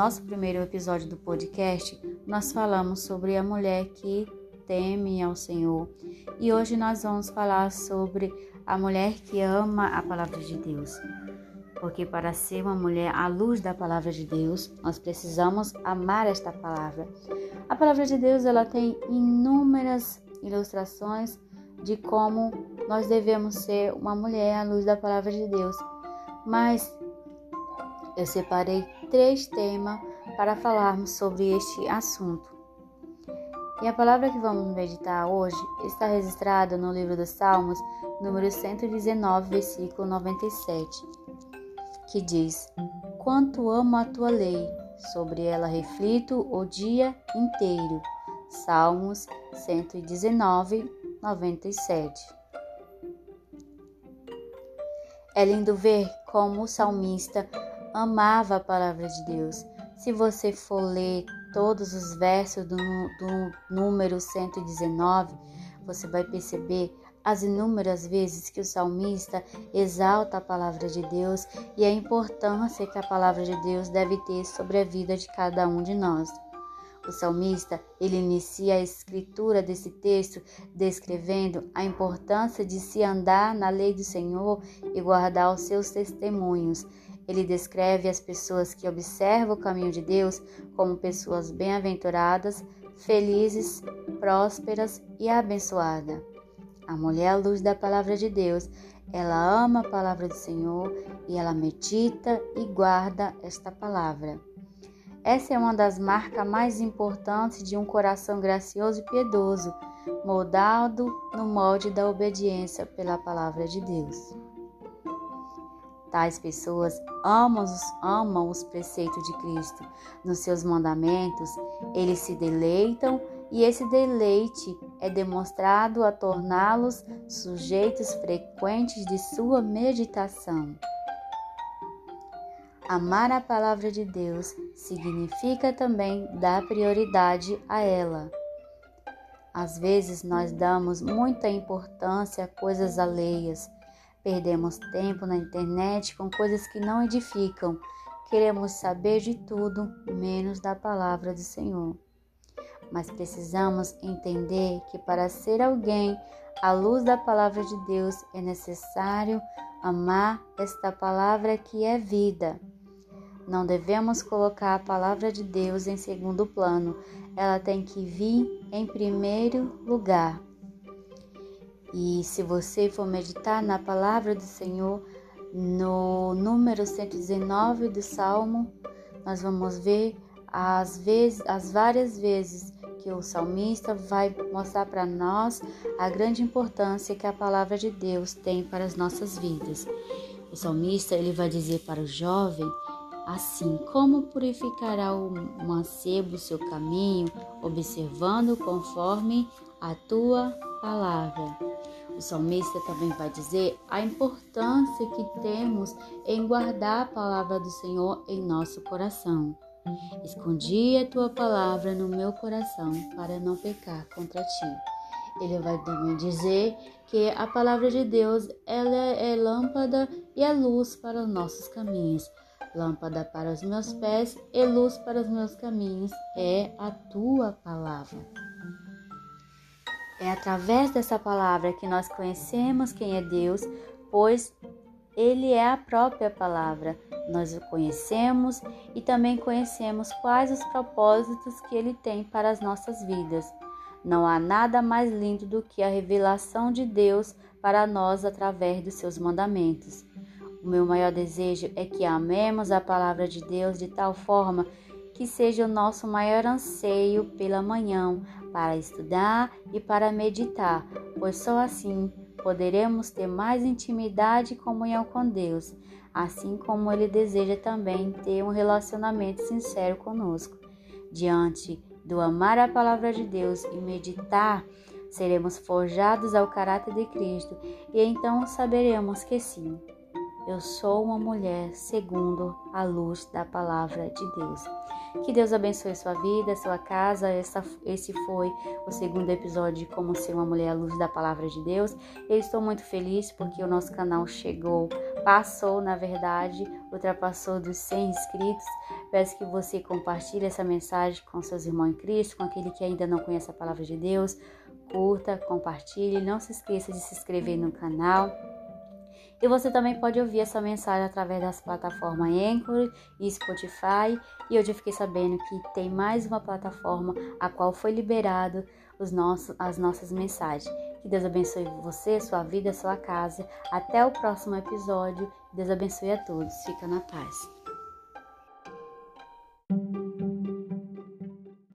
nosso primeiro episódio do podcast, nós falamos sobre a mulher que teme ao Senhor. E hoje nós vamos falar sobre a mulher que ama a palavra de Deus. Porque para ser uma mulher à luz da palavra de Deus, nós precisamos amar esta palavra. A palavra de Deus, ela tem inúmeras ilustrações de como nós devemos ser uma mulher à luz da palavra de Deus. Mas eu separei três temas para falarmos sobre este assunto. E a palavra que vamos meditar hoje está registrada no livro dos Salmos, número 119, versículo 97, que diz: Quanto amo a tua lei, sobre ela reflito o dia inteiro. Salmos 119, 97. É lindo ver como o salmista amava a palavra de Deus. Se você for ler todos os versos do, do número 119, você vai perceber as inúmeras vezes que o salmista exalta a palavra de Deus e a importância que a palavra de Deus deve ter sobre a vida de cada um de nós. O salmista, ele inicia a escritura desse texto descrevendo a importância de se andar na lei do Senhor e guardar os seus testemunhos, ele descreve as pessoas que observam o caminho de Deus como pessoas bem-aventuradas, felizes, prósperas e abençoadas. A mulher à luz da palavra de Deus, ela ama a palavra do Senhor e ela medita e guarda esta palavra. Essa é uma das marcas mais importantes de um coração gracioso e piedoso, moldado no molde da obediência pela palavra de Deus. Tais pessoas amam os, amam os preceitos de Cristo. Nos seus mandamentos, eles se deleitam e esse deleite é demonstrado a torná-los sujeitos frequentes de sua meditação. Amar a palavra de Deus significa também dar prioridade a ela. Às vezes nós damos muita importância a coisas alheias Perdemos tempo na internet com coisas que não edificam. Queremos saber de tudo, menos da palavra do Senhor. Mas precisamos entender que para ser alguém à luz da palavra de Deus é necessário amar esta palavra que é vida. Não devemos colocar a palavra de Deus em segundo plano, ela tem que vir em primeiro lugar. E se você for meditar na palavra do Senhor, no número 119 do Salmo, nós vamos ver as, vezes, as várias vezes que o salmista vai mostrar para nós a grande importância que a palavra de Deus tem para as nossas vidas. O salmista ele vai dizer para o jovem assim: Como purificará o mancebo seu caminho, observando conforme a tua palavra. O salmista também vai dizer a importância que temos em guardar a palavra do Senhor em nosso coração. Escondi a tua palavra no meu coração para não pecar contra ti. Ele vai também dizer que a palavra de Deus ela é lâmpada e é luz para os nossos caminhos. Lâmpada para os meus pés e luz para os meus caminhos é a tua palavra. É através dessa palavra que nós conhecemos quem é Deus, pois Ele é a própria palavra. Nós o conhecemos e também conhecemos quais os propósitos que Ele tem para as nossas vidas. Não há nada mais lindo do que a revelação de Deus para nós através dos seus mandamentos. O meu maior desejo é que amemos a palavra de Deus de tal forma que seja o nosso maior anseio pela manhã, para estudar e para meditar, pois só assim poderemos ter mais intimidade e comunhão com Deus, assim como Ele deseja também ter um relacionamento sincero conosco. Diante do amar a palavra de Deus e meditar, seremos forjados ao caráter de Cristo e então saberemos que sim, eu sou uma mulher segundo a luz da palavra de Deus. Que Deus abençoe sua vida, sua casa. Essa, esse foi o segundo episódio de Como Ser uma Mulher à Luz da Palavra de Deus. Eu estou muito feliz porque o nosso canal chegou passou, na verdade, ultrapassou dos 100 inscritos. Peço que você compartilhe essa mensagem com seus irmãos em Cristo, com aquele que ainda não conhece a palavra de Deus. Curta, compartilhe, não se esqueça de se inscrever no canal. E você também pode ouvir essa mensagem através das plataformas Anchor e Spotify. E hoje eu fiquei sabendo que tem mais uma plataforma a qual foi liberado os nossos, as nossas mensagens. Que Deus abençoe você, sua vida, sua casa. Até o próximo episódio. Deus abençoe a todos. Fica na paz.